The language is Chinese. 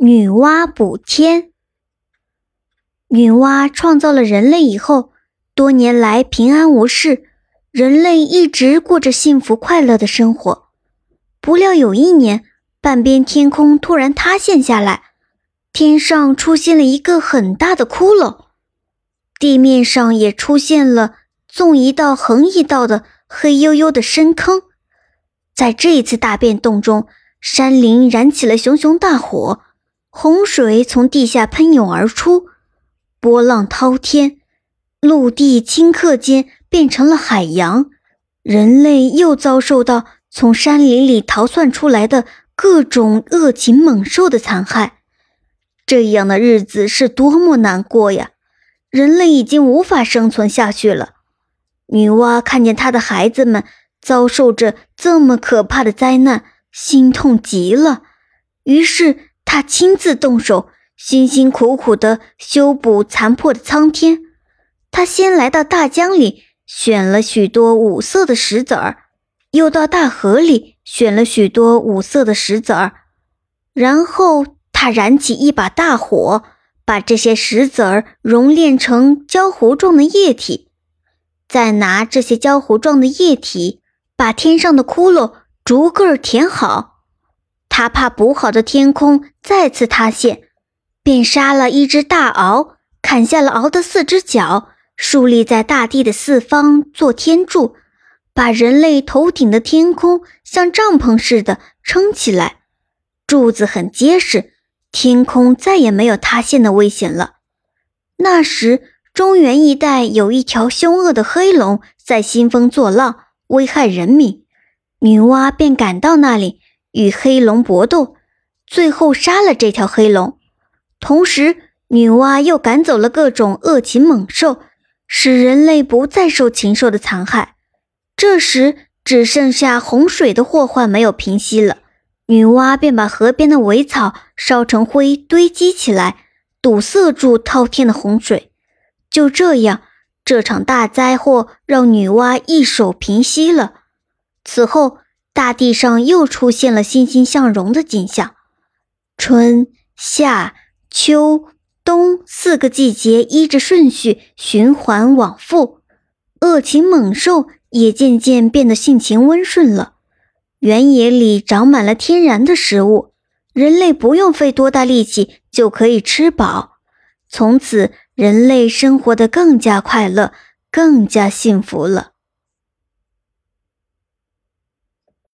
女娲补天。女娲创造了人类以后，多年来平安无事，人类一直过着幸福快乐的生活。不料有一年，半边天空突然塌陷下来，天上出现了一个很大的窟窿，地面上也出现了纵一道横一道的黑黝黝的深坑。在这一次大变动中，山林燃起了熊熊大火。洪水从地下喷涌而出，波浪滔天，陆地顷刻间变成了海洋。人类又遭受到从山林里逃窜出来的各种恶禽猛兽的残害。这样的日子是多么难过呀！人类已经无法生存下去了。女娲看见她的孩子们遭受着这么可怕的灾难，心痛极了，于是。他亲自动手，辛辛苦苦地修补残破的苍天。他先来到大江里，选了许多五色的石子儿，又到大河里选了许多五色的石子儿，然后他燃起一把大火，把这些石子儿熔炼成焦糊状的液体，再拿这些焦糊状的液体把天上的窟窿逐个填好。他怕补好的天空再次塌陷，便杀了一只大鳌，砍下了鳌的四只脚，竖立在大地的四方做天柱，把人类头顶的天空像帐篷似的撑起来。柱子很结实，天空再也没有塌陷的危险了。那时，中原一带有一条凶恶的黑龙在兴风作浪，危害人民，女娲便赶到那里。与黑龙搏斗，最后杀了这条黑龙。同时，女娲又赶走了各种恶禽猛兽，使人类不再受禽兽的残害。这时，只剩下洪水的祸患没有平息了。女娲便把河边的苇草烧成灰堆积起来，堵塞住滔天的洪水。就这样，这场大灾祸让女娲一手平息了。此后。大地上又出现了欣欣向荣的景象，春夏秋冬四个季节依着顺序循环往复，恶禽猛兽也渐渐变得性情温顺了。原野里长满了天然的食物，人类不用费多大力气就可以吃饱。从此，人类生活得更加快乐，更加幸福了。